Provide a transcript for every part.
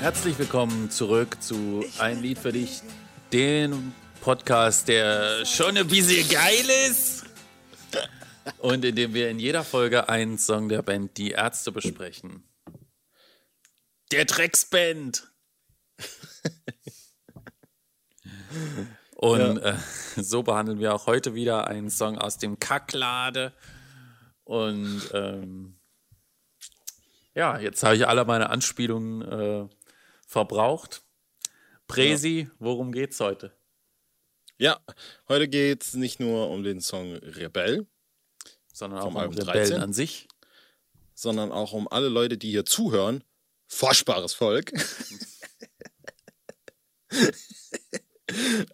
Herzlich willkommen zurück zu Ein Lied für dich, den Podcast, der schon ein bisschen geil ist. Und in dem wir in jeder Folge einen Song der Band Die Ärzte besprechen. Der Drecksband! Und ja. äh, so behandeln wir auch heute wieder einen Song aus dem Kacklade. Und ähm, ja, jetzt habe ich alle meine Anspielungen äh, verbraucht. Presi, worum geht's heute? Ja, heute geht es nicht nur um den Song Rebell, sondern auch um Album Rebellen 13, an sich, sondern auch um alle Leute, die hier zuhören. Forschbares Volk.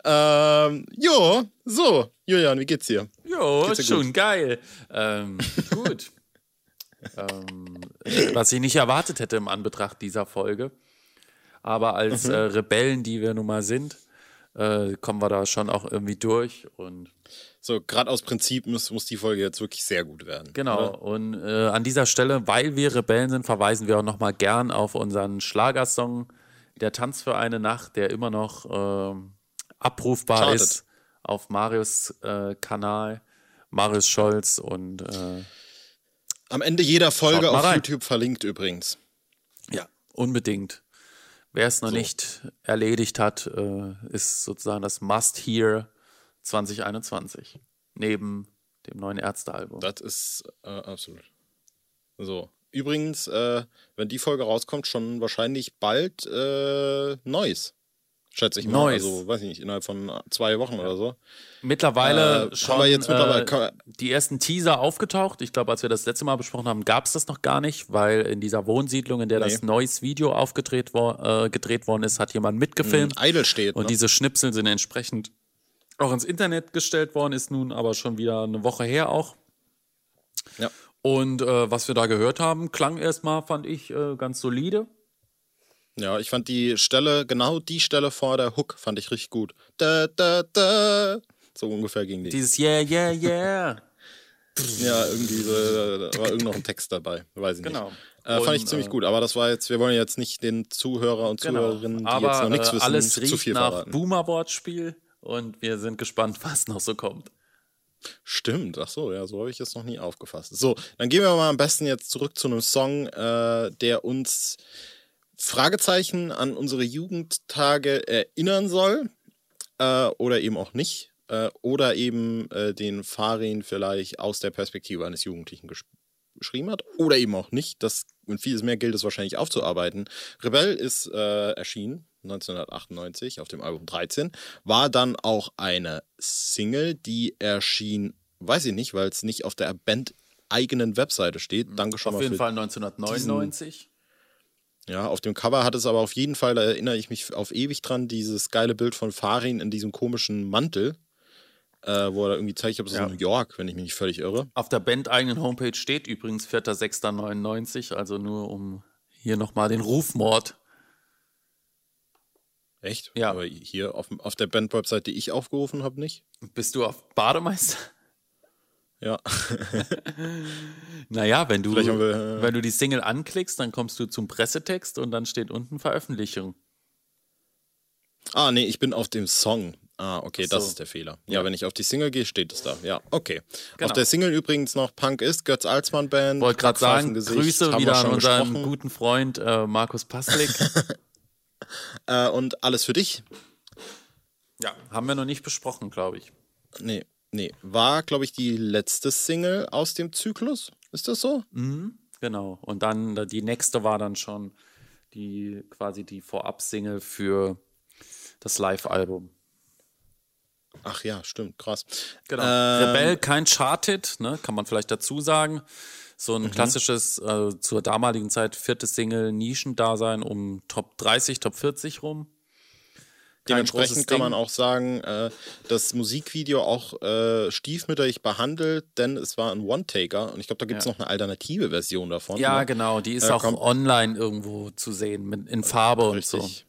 ähm, jo, so, Julian, wie geht's dir? Jo, geht's dir schon gut? geil. Ähm, gut. ähm, was ich nicht erwartet hätte im Anbetracht dieser Folge. Aber als mhm. äh, Rebellen, die wir nun mal sind, äh, kommen wir da schon auch irgendwie durch. Und so, gerade aus Prinzip muss, muss die Folge jetzt wirklich sehr gut werden. Genau. Oder? Und äh, an dieser Stelle, weil wir Rebellen sind, verweisen wir auch nochmal gern auf unseren Schlagersong Der Tanz für eine Nacht, der immer noch ähm, abrufbar Charted. ist auf Marius äh, Kanal, Marius Scholz und äh, am Ende jeder Folge auf rein. YouTube verlinkt übrigens. Ja, unbedingt. Wer es noch so. nicht erledigt hat, äh, ist sozusagen das Must-Hear 2021. Neben dem neuen Ärztealbum. Das ist äh, absolut. So. Übrigens, äh, wenn die Folge rauskommt, schon wahrscheinlich bald äh, Neues schätze ich mal. Neues. Also, weiß ich nicht, innerhalb von zwei Wochen oder so. Mittlerweile äh, schon jetzt mittlerweile, äh, die ersten Teaser aufgetaucht. Ich glaube, als wir das letzte Mal besprochen haben, gab es das noch gar nicht, weil in dieser Wohnsiedlung, in der nee. das neues Video aufgedreht wo, äh, gedreht worden ist, hat jemand mitgefilmt. Ein Idol steht. Und ne? diese Schnipsel sind entsprechend auch ins Internet gestellt worden, ist nun aber schon wieder eine Woche her auch. Ja. Und äh, was wir da gehört haben, klang erstmal, fand ich, äh, ganz solide. Ja, ich fand die Stelle, genau die Stelle vor der Hook, fand ich richtig gut. Da, da, da. So ungefähr ging die. Dieses Yeah, yeah, yeah. ja, irgendwie so, da war irgend noch ein Text dabei, weiß ich genau. nicht. Äh, fand ich ziemlich äh, gut, aber das war jetzt, wir wollen jetzt nicht den Zuhörer und genau. Zuhörerinnen, die aber, jetzt noch nichts äh, wissen, alles zu viel nach verraten. Boomer-Wortspiel und wir sind gespannt, was noch so kommt. Stimmt, ach so, ja, so habe ich es noch nie aufgefasst. So, dann gehen wir mal am besten jetzt zurück zu einem Song, äh, der uns Fragezeichen an unsere Jugendtage erinnern soll äh, oder eben auch nicht. Äh, oder eben äh, den Farin vielleicht aus der Perspektive eines Jugendlichen geschrieben hat oder eben auch nicht. Das und vieles mehr gilt es wahrscheinlich aufzuarbeiten. Rebell ist äh, erschienen 1998 auf dem Album 13, war dann auch eine Single, die erschien, weiß ich nicht, weil es nicht auf der Band eigenen Webseite steht. Danke schon auf mal. Auf jeden Fall 1999. Ja, auf dem Cover hat es aber auf jeden Fall, da erinnere ich mich auf ewig dran, dieses geile Bild von Farin in diesem komischen Mantel, äh, wo er irgendwie zeigt, ich glaube, das ja. ist New York, wenn ich mich nicht völlig irre. Auf der Band-eigenen Homepage steht übrigens 4.6.99, also nur um hier nochmal den Rufmord. Echt? Ja. Aber hier auf, auf der Band-Website, die ich aufgerufen habe, nicht? Bist du auf Bademeister? Ja. naja, wenn du, wir, äh, wenn du die Single anklickst, dann kommst du zum Pressetext und dann steht unten Veröffentlichung. Ah, nee, ich bin auf dem Song. Ah, okay, so. das ist der Fehler. Ja, ja, wenn ich auf die Single gehe, steht es da. Ja, okay. Genau. Auf der Single übrigens noch Punk ist, Götz Alsmann Band. Wollte gerade sagen, Grüße wieder an unseren gesprochen. guten Freund äh, Markus Paslik. äh, und alles für dich. Ja, haben wir noch nicht besprochen, glaube ich. Nee. Nee, war, glaube ich, die letzte Single aus dem Zyklus. Ist das so? Mhm, genau. Und dann die nächste war dann schon die quasi die Vorab-Single für das Live-Album. Ach ja, stimmt, krass. Genau. Ähm, Rebell, kein Charted, ne, kann man vielleicht dazu sagen. So ein mhm. klassisches, äh, zur damaligen Zeit viertes Single Nischendasein um Top 30, Top 40 rum. Dementsprechend kann man auch sagen, äh, das Musikvideo auch äh, stiefmütterlich behandelt, denn es war ein One-Taker und ich glaube, da gibt es ja. noch eine alternative Version davon. Ja, ne? genau, die ist äh, auch online irgendwo zu sehen, mit, in Farbe richtig. und so.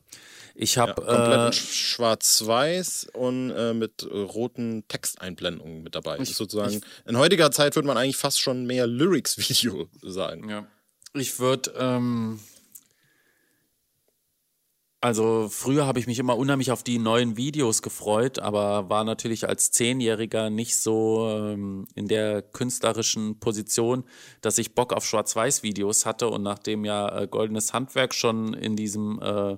Ich habe ja, komplett äh, schwarz-weiß und äh, mit roten Texteinblendungen mit dabei. Ich, sozusagen ich, in heutiger Zeit würde man eigentlich fast schon mehr Lyrics-Video sagen. Ja. Ich würde ähm, Also früher habe ich mich immer unheimlich auf die neuen Videos gefreut, aber war natürlich als Zehnjähriger nicht so ähm, in der künstlerischen Position, dass ich Bock auf Schwarz-Weiß-Videos hatte. Und nachdem ja äh, Goldenes Handwerk schon in diesem äh,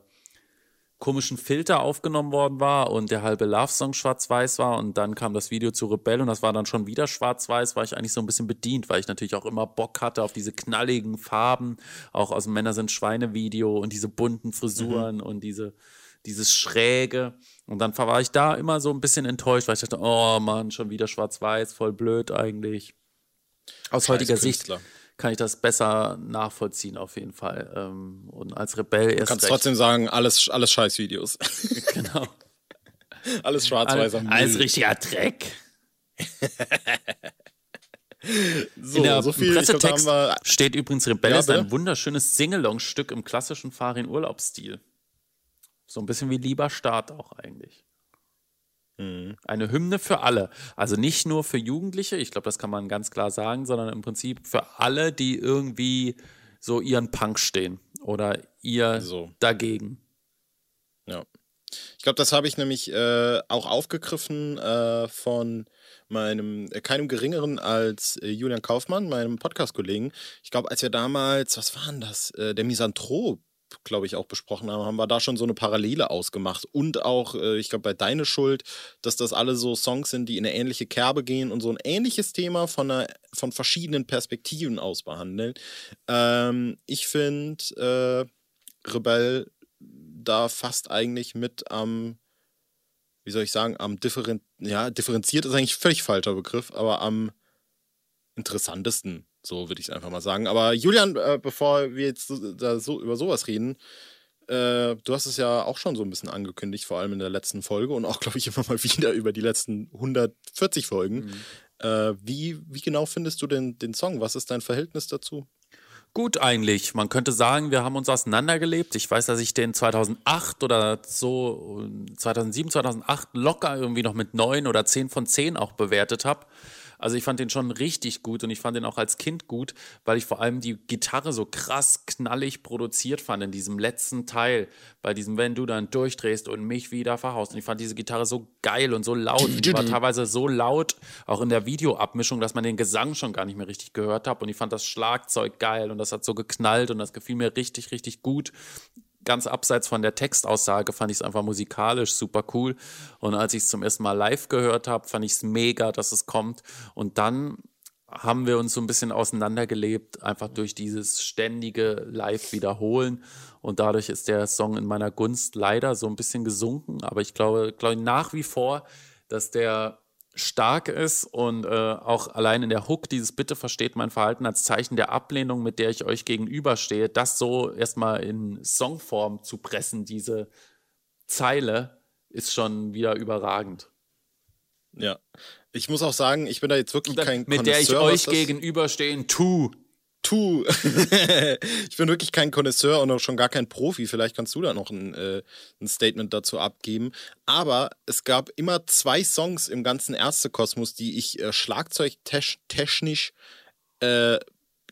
komischen Filter aufgenommen worden war und der halbe Love-Song schwarz-weiß war und dann kam das Video zu Rebell und das war dann schon wieder schwarz-weiß, war ich eigentlich so ein bisschen bedient, weil ich natürlich auch immer Bock hatte auf diese knalligen Farben, auch aus dem Männer sind Schweine-Video und diese bunten Frisuren mhm. und diese, dieses Schräge. Und dann war ich da immer so ein bisschen enttäuscht, weil ich dachte, oh Mann, schon wieder schwarz-weiß, voll blöd eigentlich. Aus heutiger Sicht kann ich das besser nachvollziehen auf jeden Fall. Ähm, und als Rebell erst. Du kannst recht. trotzdem sagen, alles, alles Scheißvideos. genau. alles schwarz-weiß am Alles richtiger Dreck. so, In der so viel Pressetext glaub, steht übrigens Rebell ja, ist ein wunderschönes Singalong-Stück im klassischen Farin-Urlaubsstil. So ein bisschen wie Lieber Start auch eigentlich. Mhm. Eine Hymne für alle. Also nicht nur für Jugendliche, ich glaube, das kann man ganz klar sagen, sondern im Prinzip für alle, die irgendwie so ihren Punk stehen oder ihr so. dagegen. Ja. Ich glaube, das habe ich nämlich äh, auch aufgegriffen äh, von meinem, äh, keinem geringeren als äh, Julian Kaufmann, meinem Podcast-Kollegen. Ich glaube, als wir damals, was waren das? Äh, der Misanthrop glaube ich, auch besprochen haben, haben wir da schon so eine Parallele ausgemacht. Und auch, äh, ich glaube, bei Deine Schuld, dass das alle so Songs sind, die in eine ähnliche Kerbe gehen und so ein ähnliches Thema von, einer, von verschiedenen Perspektiven aus behandeln. Ähm, ich finde äh, Rebell da fast eigentlich mit am, wie soll ich sagen, am differen ja, differenziert ist eigentlich völlig falscher Begriff, aber am interessantesten so würde ich es einfach mal sagen. Aber Julian, äh, bevor wir jetzt so, da so über sowas reden, äh, du hast es ja auch schon so ein bisschen angekündigt, vor allem in der letzten Folge und auch, glaube ich, immer mal wieder über die letzten 140 Folgen. Mhm. Äh, wie, wie genau findest du denn den Song? Was ist dein Verhältnis dazu? Gut eigentlich. Man könnte sagen, wir haben uns auseinandergelebt. Ich weiß, dass ich den 2008 oder so, 2007, 2008 locker irgendwie noch mit 9 oder 10 von 10 auch bewertet habe. Also ich fand den schon richtig gut und ich fand den auch als Kind gut, weil ich vor allem die Gitarre so krass knallig produziert fand in diesem letzten Teil, bei diesem Wenn du dann durchdrehst und mich wieder verhaust. Und ich fand diese Gitarre so geil und so laut. Die war teilweise so laut, auch in der Videoabmischung, dass man den Gesang schon gar nicht mehr richtig gehört hat. Und ich fand das Schlagzeug geil und das hat so geknallt und das gefiel mir richtig, richtig gut ganz abseits von der Textaussage fand ich es einfach musikalisch super cool. Und als ich es zum ersten Mal live gehört habe, fand ich es mega, dass es kommt. Und dann haben wir uns so ein bisschen auseinandergelebt, einfach durch dieses ständige Live-Wiederholen. Und dadurch ist der Song in meiner Gunst leider so ein bisschen gesunken. Aber ich glaube, glaube nach wie vor, dass der stark ist und äh, auch allein in der Hook dieses Bitte versteht mein Verhalten als Zeichen der Ablehnung, mit der ich euch gegenüberstehe, das so erstmal in Songform zu pressen, diese Zeile, ist schon wieder überragend. Ja. Ich muss auch sagen, ich bin da jetzt wirklich dann, kein Mit der ich euch gegenüberstehen tu tu. ich bin wirklich kein Connoisseur und auch schon gar kein Profi. Vielleicht kannst du da noch ein, äh, ein Statement dazu abgeben. Aber es gab immer zwei Songs im ganzen Ärztekosmos, die ich äh, schlagzeugtechnisch äh,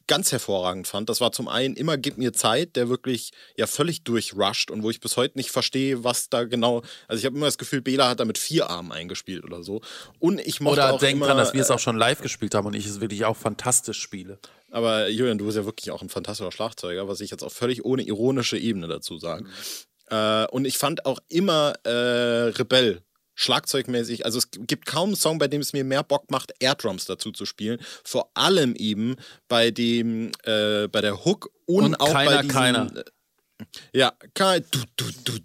ganz hervorragend fand. Das war zum einen immer Gib mir Zeit, der wirklich ja völlig durchrusht und wo ich bis heute nicht verstehe, was da genau. Also ich habe immer das Gefühl, Bela hat da mit vier Armen eingespielt oder so. Und ich mochte oder auch denk immer, dran, dass wir es auch schon live gespielt haben und ich es wirklich auch fantastisch spiele. Aber Julian, du bist ja wirklich auch ein fantastischer Schlagzeuger, was ich jetzt auch völlig ohne ironische Ebene dazu sage. Mhm. Äh, und ich fand auch immer äh, Rebell schlagzeugmäßig, also es gibt kaum einen Song, bei dem es mir mehr Bock macht, Airdrums dazu zu spielen. Vor allem eben bei dem, äh, bei der Hook und, und auch keiner, bei diesen, keiner. Ja, kein, du, du, du,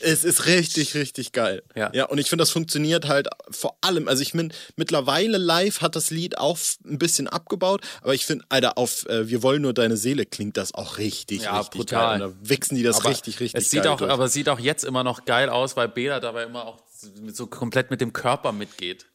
es ist richtig, richtig geil. Ja, ja und ich finde, das funktioniert halt vor allem. Also, ich meine, mittlerweile live hat das Lied auch ein bisschen abgebaut, aber ich finde, Alter, auf äh, Wir wollen nur deine Seele klingt das auch richtig, ja, richtig brutal. geil. Und da wichsen die das aber richtig, richtig es sieht geil. Auch, aber es sieht auch jetzt immer noch geil aus, weil Bela dabei immer auch so komplett mit dem Körper mitgeht.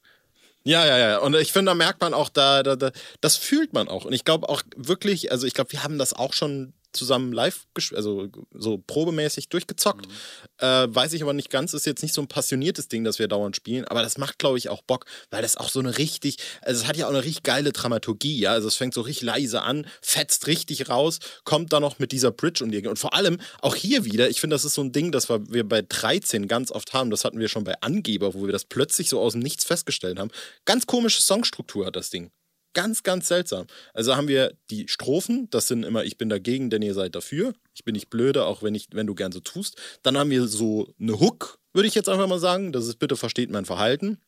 Ja, ja, ja. Und ich finde, da merkt man auch, da, da, da das fühlt man auch. Und ich glaube auch wirklich, also ich glaube, wir haben das auch schon zusammen live, also so probemäßig durchgezockt. Mhm. Äh, weiß ich aber nicht ganz, ist jetzt nicht so ein passioniertes Ding, das wir dauernd spielen, aber das macht, glaube ich, auch Bock, weil das auch so eine richtig, also es hat ja auch eine richtig geile Dramaturgie, ja, also es fängt so richtig leise an, fetzt richtig raus, kommt dann noch mit dieser Bridge um die Ecke und vor allem auch hier wieder, ich finde, das ist so ein Ding, das wir bei 13 ganz oft haben, das hatten wir schon bei Angeber, wo wir das plötzlich so aus dem Nichts festgestellt haben. Ganz komische Songstruktur hat das Ding. Ganz, ganz seltsam. Also haben wir die Strophen, das sind immer, ich bin dagegen, denn ihr seid dafür. Ich bin nicht blöde, auch wenn, ich, wenn du gern so tust. Dann haben wir so eine Hook, würde ich jetzt einfach mal sagen. Das ist bitte versteht mein Verhalten.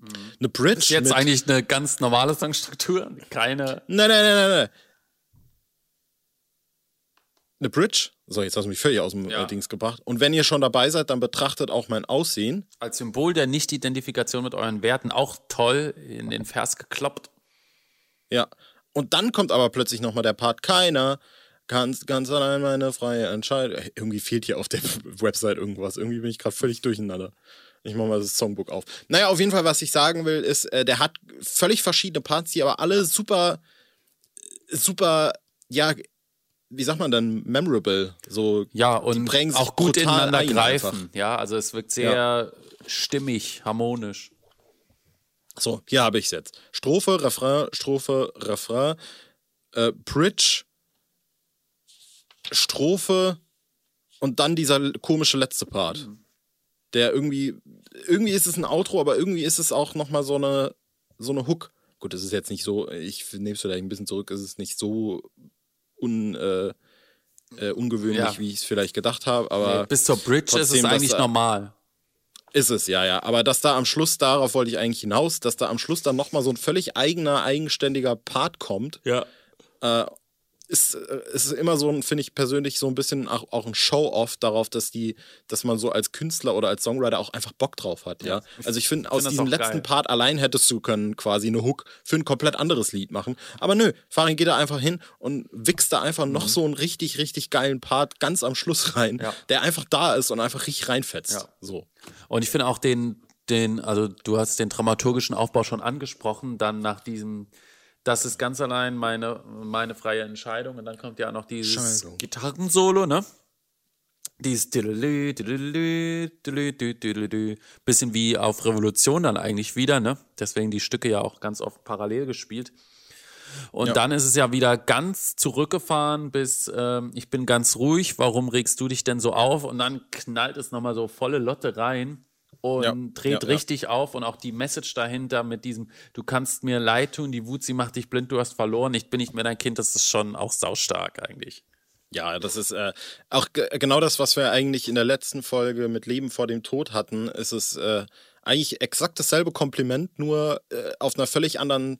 Mhm. Eine Bridge. Ist jetzt eigentlich eine ganz normale Songstruktur? Keine. Nein, nein, nein, nein, nein. Eine Bridge. So, jetzt hast du mich völlig aus dem ja. Dings gebracht. Und wenn ihr schon dabei seid, dann betrachtet auch mein Aussehen. Als Symbol der Nicht-Identifikation mit euren Werten auch toll in den Vers gekloppt. Ja. Und dann kommt aber plötzlich nochmal der Part, keiner ganz, ganz allein meine freie Entscheidung. Irgendwie fehlt hier auf der Website irgendwas. Irgendwie bin ich gerade völlig durcheinander. Ich mache mal das Songbook auf. Naja, auf jeden Fall, was ich sagen will, ist, äh, der hat völlig verschiedene Parts, die aber alle super, super, ja, wie sagt man dann, memorable. So, ja, und auch gut ineinander greifen. Einfach. Ja, also es wirkt sehr ja. stimmig, harmonisch. So, hier habe ich es jetzt. Strophe, Refrain, Strophe, Refrain, äh, Bridge, Strophe und dann dieser komische letzte Part. Mhm. Der irgendwie, irgendwie ist es ein Outro, aber irgendwie ist es auch nochmal so eine, so eine Hook. Gut, es ist jetzt nicht so, ich nehme es vielleicht ein bisschen zurück, es ist nicht so un, äh, äh, ungewöhnlich, ja. wie ich es vielleicht gedacht habe, aber. Nee, bis zur Bridge trotzdem, ist es eigentlich normal. Ist es, ja, ja. Aber dass da am Schluss, darauf wollte ich eigentlich hinaus, dass da am Schluss dann nochmal so ein völlig eigener, eigenständiger Part kommt. Ja. Äh, ist, äh, ist immer so, finde ich persönlich, so ein bisschen auch, auch ein Show-off darauf, dass die, dass man so als Künstler oder als Songwriter auch einfach Bock drauf hat, ja. ja. Also ich finde, aus diesem letzten geil. Part allein hättest du können quasi eine Hook für ein komplett anderes Lied machen. Aber nö, Farin geht da einfach hin und wichst da einfach mhm. noch so einen richtig, richtig geilen Part ganz am Schluss rein, ja. der einfach da ist und einfach richtig reinfetzt. Ja. So. Und ich finde auch den, den, also du hast den dramaturgischen Aufbau schon angesprochen, dann nach diesem das ist ganz allein meine, meine freie Entscheidung. Und dann kommt ja noch dieses Gitarrensolo, ne? Dieses bisschen wie auf Revolution dann eigentlich wieder, ne? Deswegen die Stücke ja auch ganz oft parallel gespielt. Und ja. dann ist es ja wieder ganz zurückgefahren bis ähm, ich bin ganz ruhig, warum regst du dich denn so auf? Und dann knallt es nochmal so volle Lotte rein und ja, dreht ja, richtig ja. auf und auch die Message dahinter mit diesem, du kannst mir leid tun, die Wut, sie macht dich blind, du hast verloren, ich bin nicht mehr dein Kind, das ist schon auch saustark eigentlich. Ja, das ist äh, auch genau das, was wir eigentlich in der letzten Folge mit Leben vor dem Tod hatten, ist es äh, eigentlich exakt dasselbe Kompliment, nur äh, auf einer völlig anderen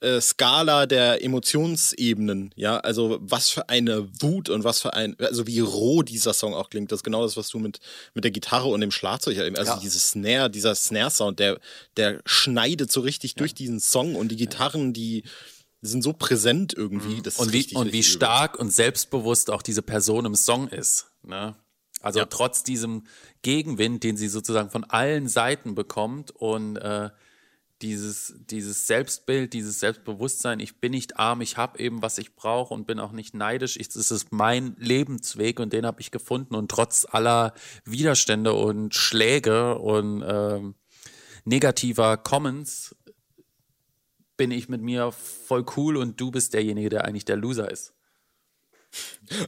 äh, Skala der Emotionsebenen, ja, also was für eine Wut und was für ein, also wie roh dieser Song auch klingt, das ist genau das, was du mit, mit der Gitarre und dem Schlagzeug also ja. dieses Snare, dieser Snare-Sound, der, der schneidet so richtig ja. durch diesen Song und die Gitarren, die sind so präsent irgendwie. Mhm. und wie, richtig, und wie stark übel. und selbstbewusst auch diese Person im Song ist, ne? Also ja. trotz diesem Gegenwind, den sie sozusagen von allen Seiten bekommt und äh, dieses, dieses Selbstbild, dieses Selbstbewusstsein, ich bin nicht arm, ich habe eben, was ich brauche und bin auch nicht neidisch. Es ist mein Lebensweg und den habe ich gefunden. Und trotz aller Widerstände und Schläge und ähm, negativer Comments bin ich mit mir voll cool und du bist derjenige, der eigentlich der Loser ist.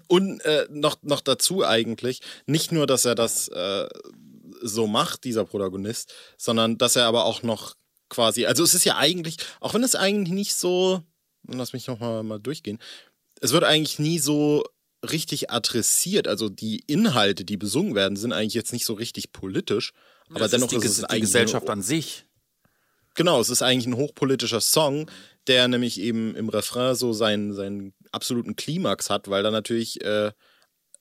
Und äh, noch, noch dazu eigentlich, nicht nur, dass er das äh, so macht, dieser Protagonist, sondern dass er aber auch noch quasi. Also es ist ja eigentlich, auch wenn es eigentlich nicht so, lass mich nochmal mal durchgehen, es wird eigentlich nie so richtig adressiert. Also die Inhalte, die besungen werden, sind eigentlich jetzt nicht so richtig politisch. Aber das dennoch ist, die, ist es die Gesellschaft an sich. Genau, es ist eigentlich ein hochpolitischer Song, der nämlich eben im Refrain so seinen, seinen absoluten Klimax hat, weil da natürlich äh,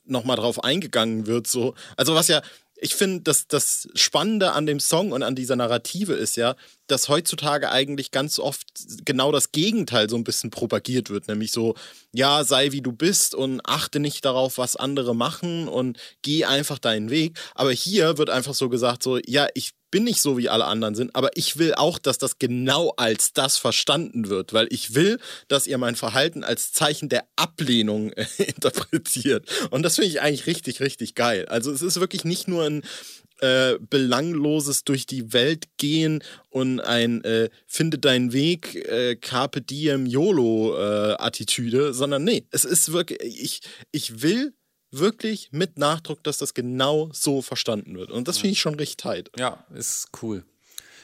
nochmal drauf eingegangen wird. So. Also was ja, ich finde, dass das Spannende an dem Song und an dieser Narrative ist ja, dass heutzutage eigentlich ganz oft genau das Gegenteil so ein bisschen propagiert wird, nämlich so, ja, sei wie du bist und achte nicht darauf, was andere machen und geh einfach deinen Weg. Aber hier wird einfach so gesagt, so, ja, ich bin nicht so, wie alle anderen sind, aber ich will auch, dass das genau als das verstanden wird, weil ich will, dass ihr mein Verhalten als Zeichen der Ablehnung interpretiert. Und das finde ich eigentlich richtig, richtig geil. Also es ist wirklich nicht nur ein äh, belangloses durch die Welt gehen und ein äh, finde deinen Weg, äh, Carpe Diem YOLO äh, Attitüde, sondern nee, es ist wirklich, ich, ich will wirklich mit Nachdruck, dass das genau so verstanden wird. Und das finde ich schon richtig tight. Ja, ist cool.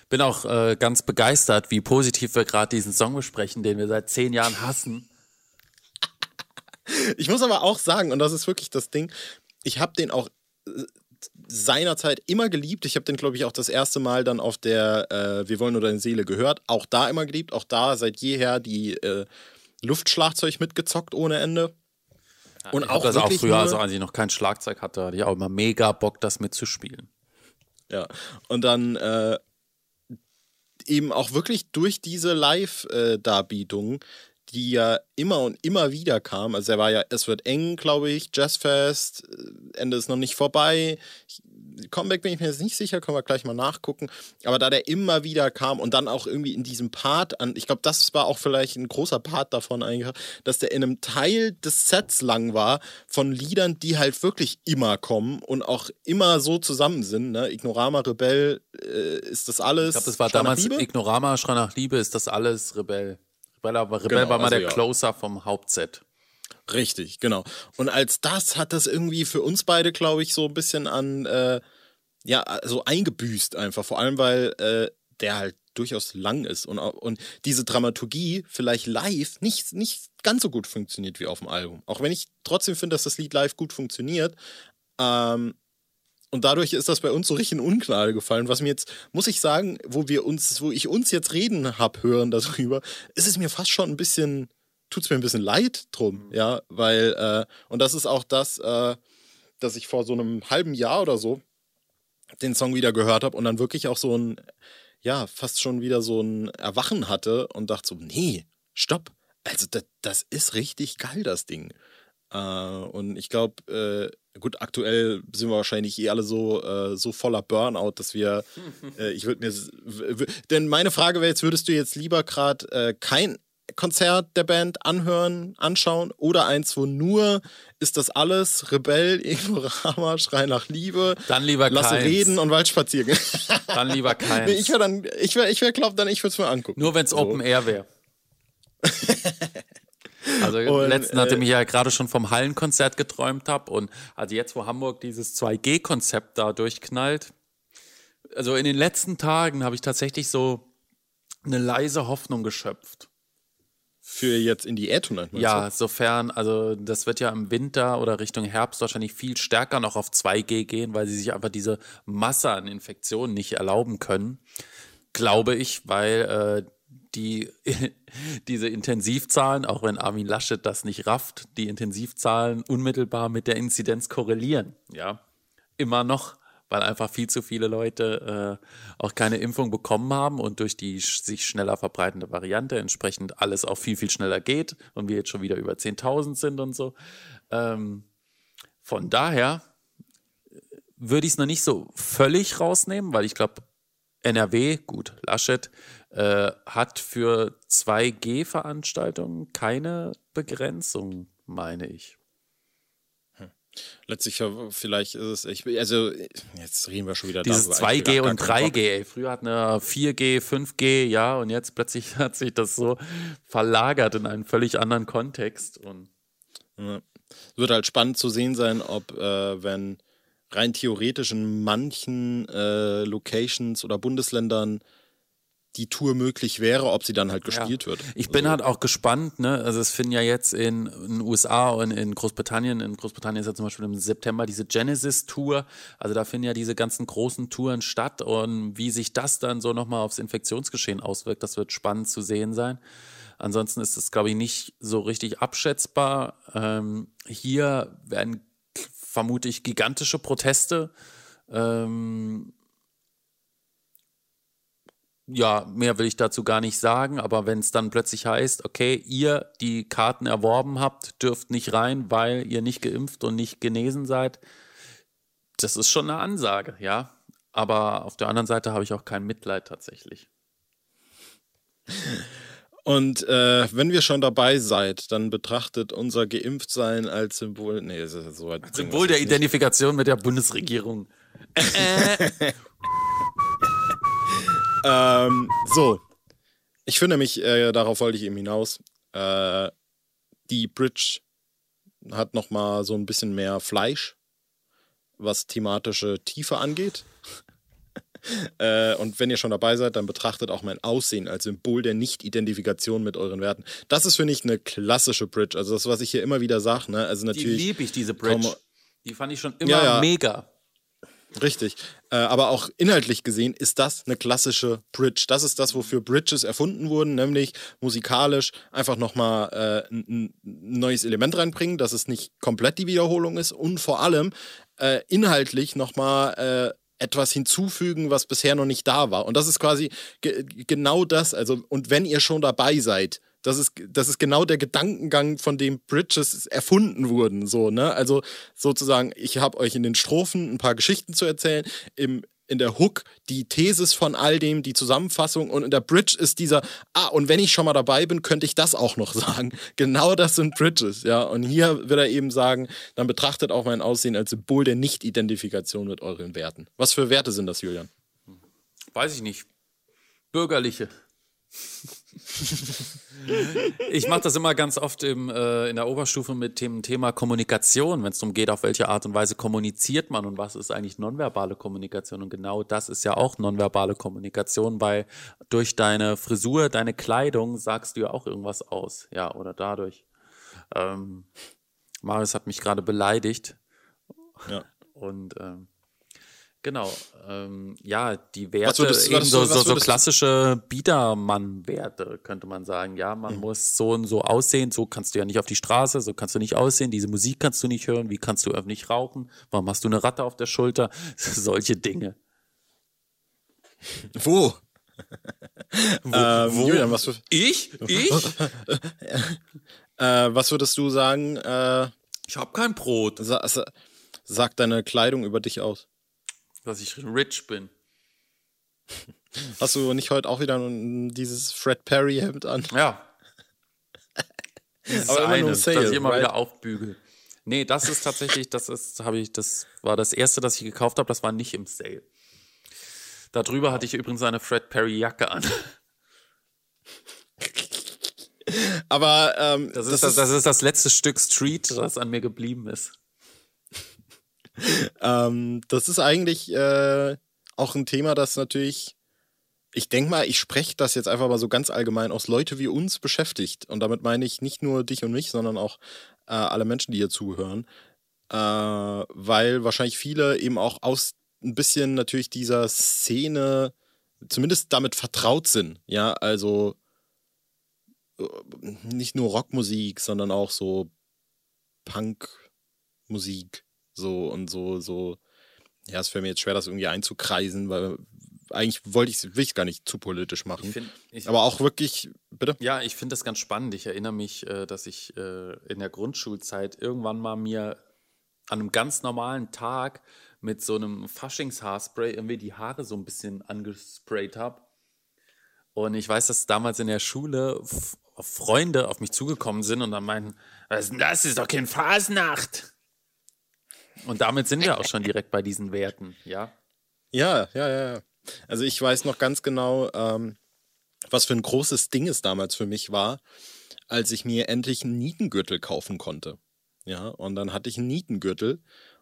Bin auch äh, ganz begeistert, wie positiv wir gerade diesen Song besprechen, den wir seit zehn Jahren hassen. Ich muss aber auch sagen, und das ist wirklich das Ding, ich habe den auch äh, seinerzeit immer geliebt. Ich habe den, glaube ich, auch das erste Mal dann auf der äh, Wir wollen nur deine Seele gehört. Auch da immer geliebt. Auch da seit jeher die äh, Luftschlagzeug mitgezockt ohne Ende. Und ich auch das auch früher, also als ich noch kein Schlagzeug hatte, hatte ich auch immer mega Bock, das mitzuspielen. Ja, und dann äh, eben auch wirklich durch diese Live-Darbietung, die ja immer und immer wieder kam. Also er war ja, es wird eng, glaube ich, Jazzfest, äh, Ende ist noch nicht vorbei. Comeback bin ich mir jetzt nicht sicher, können wir gleich mal nachgucken. Aber da der immer wieder kam und dann auch irgendwie in diesem Part an, ich glaube, das war auch vielleicht ein großer Part davon eigentlich, dass der in einem Teil des Sets lang war von Liedern, die halt wirklich immer kommen und auch immer so zusammen sind. Ne? Ignorama, Rebell, äh, ist das alles. Ich glaube, das war Schrei damals Ignorama, Schrei nach Liebe, ist das alles Rebell. Rebell, aber Rebell genau, war mal also der ja. Closer vom Hauptset. Richtig, genau. Und als das hat das irgendwie für uns beide, glaube ich, so ein bisschen an, äh, ja, so eingebüßt einfach. Vor allem, weil äh, der halt durchaus lang ist und, und diese Dramaturgie vielleicht live nicht, nicht ganz so gut funktioniert wie auf dem Album. Auch wenn ich trotzdem finde, dass das Lied live gut funktioniert. Ähm, und dadurch ist das bei uns so richtig in Ungnade gefallen. Was mir jetzt, muss ich sagen, wo wir uns, wo ich uns jetzt reden hab hören darüber, ist es mir fast schon ein bisschen tut es mir ein bisschen leid drum, mhm. ja, weil, äh, und das ist auch das, äh, dass ich vor so einem halben Jahr oder so den Song wieder gehört habe und dann wirklich auch so ein, ja, fast schon wieder so ein Erwachen hatte und dachte so, nee, stopp. Also das, das ist richtig geil, das Ding. Äh, und ich glaube, äh, gut, aktuell sind wir wahrscheinlich eh alle so, äh, so voller Burnout, dass wir, äh, ich würde mir, denn meine Frage wäre jetzt, würdest du jetzt lieber gerade äh, kein Konzert der Band anhören, anschauen oder eins, wo nur ist das alles Rebell, Ignorama, Schrei nach Liebe, dann lieber Lasse keins. reden und Waldspaziergehen. Dann lieber keins. Nee, ich wäre dann, ich wäre, ich wäre, glaub dann, ich würde es mir angucken. Nur wenn es so. Open Air wäre. Also und, letzten, nachdem äh, ich ja gerade schon vom Hallenkonzert geträumt habe und also jetzt, wo Hamburg dieses 2G-Konzept da durchknallt, also in den letzten Tagen habe ich tatsächlich so eine leise Hoffnung geschöpft für jetzt in die Air-Tonight? Ja, du? sofern, also das wird ja im Winter oder Richtung Herbst wahrscheinlich viel stärker noch auf 2G gehen, weil sie sich einfach diese Masse an Infektionen nicht erlauben können. Glaube ich, weil äh, die, diese Intensivzahlen, auch wenn Armin Laschet das nicht rafft, die Intensivzahlen unmittelbar mit der Inzidenz korrelieren. Ja, immer noch weil einfach viel zu viele Leute äh, auch keine Impfung bekommen haben und durch die sich schneller verbreitende Variante entsprechend alles auch viel, viel schneller geht und wir jetzt schon wieder über 10.000 sind und so. Ähm, von daher äh, würde ich es noch nicht so völlig rausnehmen, weil ich glaube, NRW, gut, Laschet, äh, hat für 2G-Veranstaltungen keine Begrenzung, meine ich. Letztlich vielleicht ist es, ich, also jetzt reden wir schon wieder Dieses darüber. 2G und 3G, ey. Früher hatten wir 4G, 5G, ja, und jetzt plötzlich hat sich das so verlagert in einen völlig anderen Kontext. Und ja. Es wird halt spannend zu sehen sein, ob, äh, wenn rein theoretisch in manchen äh, Locations oder Bundesländern die Tour möglich wäre, ob sie dann halt gespielt ja. wird. Ich bin also. halt auch gespannt, ne? Also es finden ja jetzt in, den USA und in Großbritannien, in Großbritannien ist ja zum Beispiel im September diese Genesis-Tour, also da finden ja diese ganzen großen Touren statt und wie sich das dann so nochmal aufs Infektionsgeschehen auswirkt, das wird spannend zu sehen sein. Ansonsten ist es, glaube ich, nicht so richtig abschätzbar. Ähm, hier werden vermutlich ich gigantische Proteste ähm, ja, mehr will ich dazu gar nicht sagen, aber wenn es dann plötzlich heißt, okay, ihr, die Karten erworben habt, dürft nicht rein, weil ihr nicht geimpft und nicht genesen seid, das ist schon eine Ansage, ja. Aber auf der anderen Seite habe ich auch kein Mitleid tatsächlich. Und äh, wenn wir schon dabei seid, dann betrachtet unser Geimpftsein als Symbol. Nee, so Symbol der Identifikation mit der Bundesregierung. ähm, so. Ich finde mich, äh, darauf wollte ich eben hinaus. Äh, die Bridge hat nochmal so ein bisschen mehr Fleisch, was thematische Tiefe angeht. Äh, und wenn ihr schon dabei seid, dann betrachtet auch mein Aussehen als Symbol der Nicht-Identifikation mit euren Werten. Das ist, finde ich, eine klassische Bridge. Also das, was ich hier immer wieder sage. Ne? Also natürlich. Die liebe ich, diese Bridge. Die fand ich schon immer ja, ja. mega. Richtig. Äh, aber auch inhaltlich gesehen ist das eine klassische Bridge. Das ist das, wofür Bridges erfunden wurden, nämlich musikalisch einfach nochmal äh, ein, neues Element reinbringen, dass es nicht komplett die Wiederholung ist und vor allem äh, inhaltlich nochmal äh, etwas hinzufügen, was bisher noch nicht da war. Und das ist quasi ge genau das. Also, und wenn ihr schon dabei seid, das ist, das ist genau der Gedankengang, von dem Bridges erfunden wurden. So, ne? Also sozusagen, ich habe euch in den Strophen ein paar Geschichten zu erzählen. Im, in der Hook die Thesis von all dem, die Zusammenfassung und in der Bridge ist dieser, ah, und wenn ich schon mal dabei bin, könnte ich das auch noch sagen. Genau das sind Bridges, ja. Und hier wird er eben sagen, dann betrachtet auch mein Aussehen als Symbol der Nicht-Identifikation mit euren Werten. Was für Werte sind das, Julian? Weiß ich nicht. Bürgerliche. Ich mache das immer ganz oft im, äh, in der Oberstufe mit dem Thema Kommunikation, wenn es darum geht, auf welche Art und Weise kommuniziert man und was ist eigentlich nonverbale Kommunikation. Und genau das ist ja auch nonverbale Kommunikation, weil durch deine Frisur, deine Kleidung sagst du ja auch irgendwas aus. Ja, oder dadurch. Ähm, Marius hat mich gerade beleidigt. Ja. Und ähm, Genau. Ähm, ja, die Werte, würdest, eben so, so, so klassische Biedermann-Werte, könnte man sagen. Ja, man mhm. muss so und so aussehen, so kannst du ja nicht auf die Straße, so kannst du nicht aussehen, diese Musik kannst du nicht hören, wie kannst du öffentlich rauchen, warum hast du eine Ratte auf der Schulter? Solche Dinge. Wo? wo, ähm, wo? Julian, was für Ich? Ich? äh, was würdest du sagen? Äh, ich habe kein Brot. Sa sa sagt deine Kleidung über dich aus? Dass ich rich bin. Hast du nicht heute auch wieder dieses Fred Perry Hemd an? Ja. Das Aber eine, Sale, dass ich immer right? wieder aufbügel. Nee, das ist tatsächlich, das ist, habe ich, das war das erste, das ich gekauft habe, das war nicht im Sale. Darüber hatte ich übrigens eine Fred Perry Jacke an. Aber ähm, das, ist das, das, das ist das letzte Stück Street, das an mir geblieben ist ähm, das ist eigentlich äh, auch ein Thema, das natürlich, ich denke mal, ich spreche das jetzt einfach mal so ganz allgemein aus Leute wie uns beschäftigt. Und damit meine ich nicht nur dich und mich, sondern auch äh, alle Menschen, die hier zuhören. Äh, weil wahrscheinlich viele eben auch aus ein bisschen natürlich dieser Szene zumindest damit vertraut sind. Ja, also äh, nicht nur Rockmusik, sondern auch so Punkmusik so und so, so, ja, es fällt mir jetzt schwer, das irgendwie einzukreisen, weil eigentlich wollte ich es gar nicht zu politisch machen. Ich find, ich, Aber auch wirklich, bitte? Ja, ich finde das ganz spannend. Ich erinnere mich, äh, dass ich äh, in der Grundschulzeit irgendwann mal mir an einem ganz normalen Tag mit so einem Faschingshaarspray irgendwie die Haare so ein bisschen angesprayt habe. Und ich weiß, dass damals in der Schule Freunde auf mich zugekommen sind und dann meinten, was ist denn das? das ist doch kein Fasnacht. Und damit sind wir auch schon direkt bei diesen Werten, ja? Ja, ja, ja. Also ich weiß noch ganz genau, ähm, was für ein großes Ding es damals für mich war, als ich mir endlich einen Nietengürtel kaufen konnte. Ja, und dann hatte ich einen Nietengürtel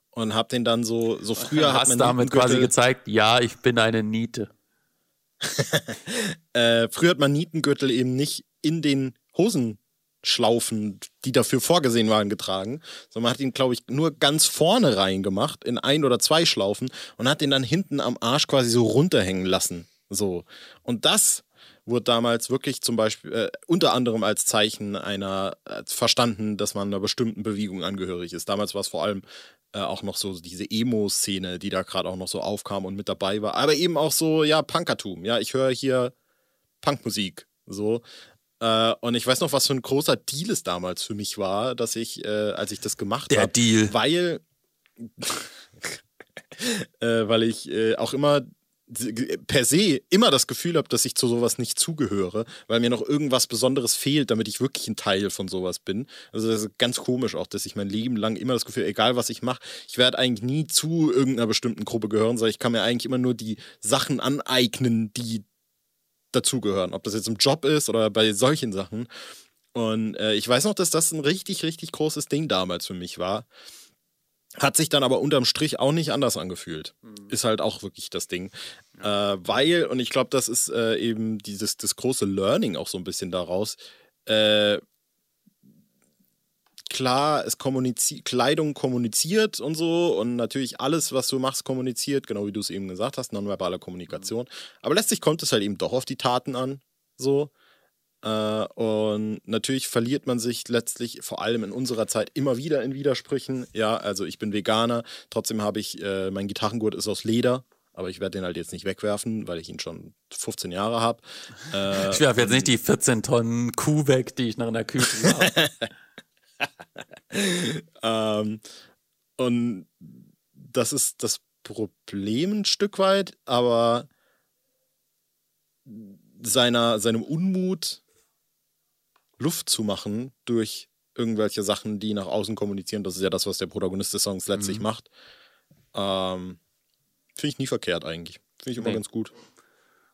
und habe den dann so, so früher hat man damit quasi gezeigt, ja, ich bin eine Niete. äh, früher hat man Nietengürtel eben nicht in den Hosen Schlaufen, die dafür vorgesehen waren, getragen, sondern man hat ihn, glaube ich, nur ganz vorne reingemacht, in ein oder zwei Schlaufen und hat ihn dann hinten am Arsch quasi so runterhängen lassen. So. Und das wurde damals wirklich zum Beispiel äh, unter anderem als Zeichen einer äh, verstanden, dass man einer bestimmten Bewegung angehörig ist. Damals war es vor allem äh, auch noch so diese Emo-Szene, die da gerade auch noch so aufkam und mit dabei war. Aber eben auch so, ja, Punkertum. Ja, ich höre hier Punkmusik. So. Äh, und ich weiß noch, was für ein großer Deal es damals für mich war, dass ich, äh, als ich das gemacht habe. Der hab, Deal. Weil. äh, weil ich äh, auch immer per se immer das Gefühl habe, dass ich zu sowas nicht zugehöre, weil mir noch irgendwas Besonderes fehlt, damit ich wirklich ein Teil von sowas bin. Also das ist ganz komisch auch, dass ich mein Leben lang immer das Gefühl, egal was ich mache, ich werde eigentlich nie zu irgendeiner bestimmten Gruppe gehören, sondern ich kann mir eigentlich immer nur die Sachen aneignen, die dazugehören. Ob das jetzt im Job ist oder bei solchen Sachen. Und äh, ich weiß noch, dass das ein richtig, richtig großes Ding damals für mich war. Hat sich dann aber unterm Strich auch nicht anders angefühlt. Mhm. Ist halt auch wirklich das Ding. Ja. Äh, weil, und ich glaube, das ist äh, eben dieses das große Learning auch so ein bisschen daraus. Äh, klar, es kommunizi Kleidung kommuniziert und so und natürlich alles, was du machst, kommuniziert, genau wie du es eben gesagt hast, nonverbale Kommunikation. Mhm. Aber letztlich kommt es halt eben doch auf die Taten an. So. Äh, und natürlich verliert man sich letztlich, vor allem in unserer Zeit, immer wieder in Widersprüchen. Ja, also ich bin Veganer, trotzdem habe ich, äh, mein Gitarrengurt ist aus Leder. Aber ich werde den halt jetzt nicht wegwerfen, weil ich ihn schon 15 Jahre habe. Äh, ich werfe jetzt nicht die 14 Tonnen Kuh weg, die ich noch in der Küche habe. ähm, und das ist das Problem ein Stück weit, aber seiner, seinem Unmut Luft zu machen durch irgendwelche Sachen, die nach außen kommunizieren. Das ist ja das, was der Protagonist des Songs letztlich mhm. macht. Ähm, Finde ich nie verkehrt eigentlich. Finde ich immer nee. ganz gut.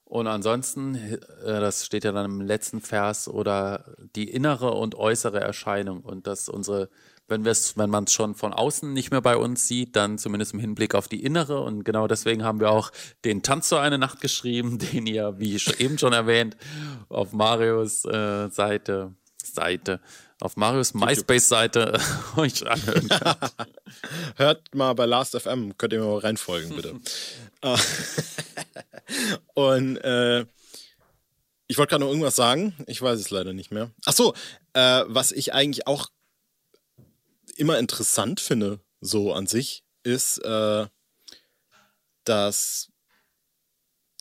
Und ansonsten, äh, das steht ja dann im letzten Vers, oder die innere und äußere Erscheinung und dass unsere, wenn wir es, wenn man es schon von außen nicht mehr bei uns sieht, dann zumindest im Hinblick auf die innere. Und genau deswegen haben wir auch den Tanz zu eine Nacht geschrieben, den ihr, wie eben schon erwähnt, auf Marios äh, Seite Seite, auf Marius MySpace-Seite euch anhören könnt. Hört mal bei Last.fm, könnt ihr mal reinfolgen, bitte. Äh, und äh, ich wollte gerade noch irgendwas sagen, ich weiß es leider nicht mehr. Ach so, äh, was ich eigentlich auch immer interessant finde, so an sich, ist, äh, dass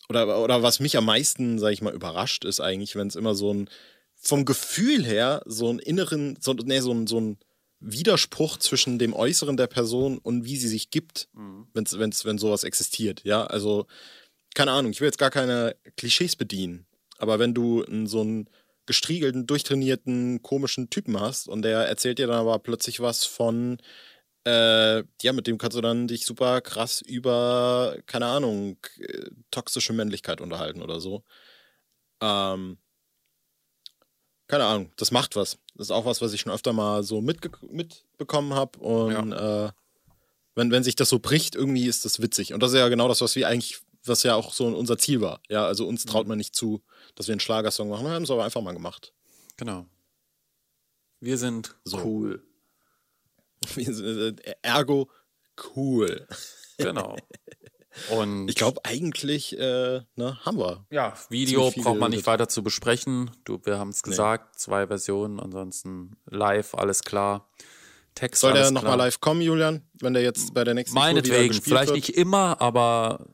oder, oder was mich am meisten, sag ich mal, überrascht, ist eigentlich, wenn es immer so ein vom Gefühl her so einen inneren, so, nee, so, ein, so ein Widerspruch zwischen dem Äußeren der Person und wie sie sich gibt, mhm. wenn's, wenn's, wenn sowas existiert. Ja, also, keine Ahnung, ich will jetzt gar keine Klischees bedienen, aber wenn du so einen gestriegelten, durchtrainierten, komischen Typen hast und der erzählt dir dann aber plötzlich was von, äh, ja, mit dem kannst du dann dich super krass über, keine Ahnung, äh, toxische Männlichkeit unterhalten oder so. Ähm, keine Ahnung, das macht was. Das ist auch was, was ich schon öfter mal so mitbekommen habe. Und ja. äh, wenn, wenn sich das so bricht, irgendwie ist das witzig. Und das ist ja genau das, was wir eigentlich, was ja auch so unser Ziel war. Ja, also uns traut mhm. man nicht zu, dass wir einen Schlagersong machen. Wir haben es aber einfach mal gemacht. Genau. Wir sind so. cool. Wir sind, äh, ergo cool. Genau. Und ich glaube eigentlich äh, ne, haben wir. Ja, Video braucht man nicht weiter zu besprechen. Du, wir haben es gesagt, nee. zwei Versionen, ansonsten live, alles klar. Text, Soll der nochmal live kommen, Julian, wenn der jetzt bei der nächsten Meinetwegen, vielleicht wird? nicht immer, aber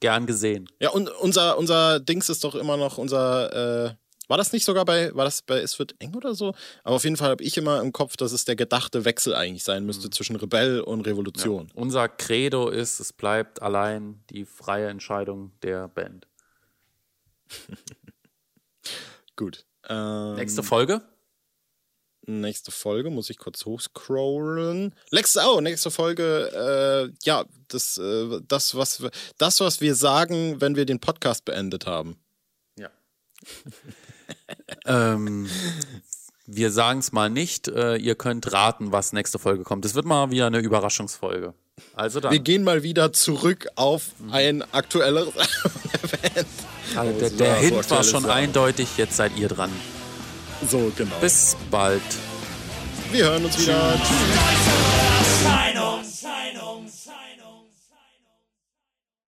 gern gesehen. Ja, und unser, unser Dings ist doch immer noch unser äh, war das nicht sogar bei, war das bei Es wird eng oder so? Aber auf jeden Fall habe ich immer im Kopf, dass es der gedachte Wechsel eigentlich sein müsste mhm. zwischen Rebell und Revolution. Ja. Unser Credo ist, es bleibt allein die freie Entscheidung der Band. Gut. Ähm, nächste Folge? Nächste Folge muss ich kurz hochscrollen. Nächste, oh, nächste Folge, äh, ja, das, äh, das, was, das, was wir sagen, wenn wir den Podcast beendet haben. ähm, wir sagen es mal nicht. Äh, ihr könnt raten, was nächste Folge kommt. Es wird mal wieder eine Überraschungsfolge. Also dann. Wir gehen mal wieder zurück auf ein aktuelleres Event. Also der, der Hint war schon Jahr. eindeutig, jetzt seid ihr dran. So, genau. Bis bald. Wir hören uns wieder. Tschüss.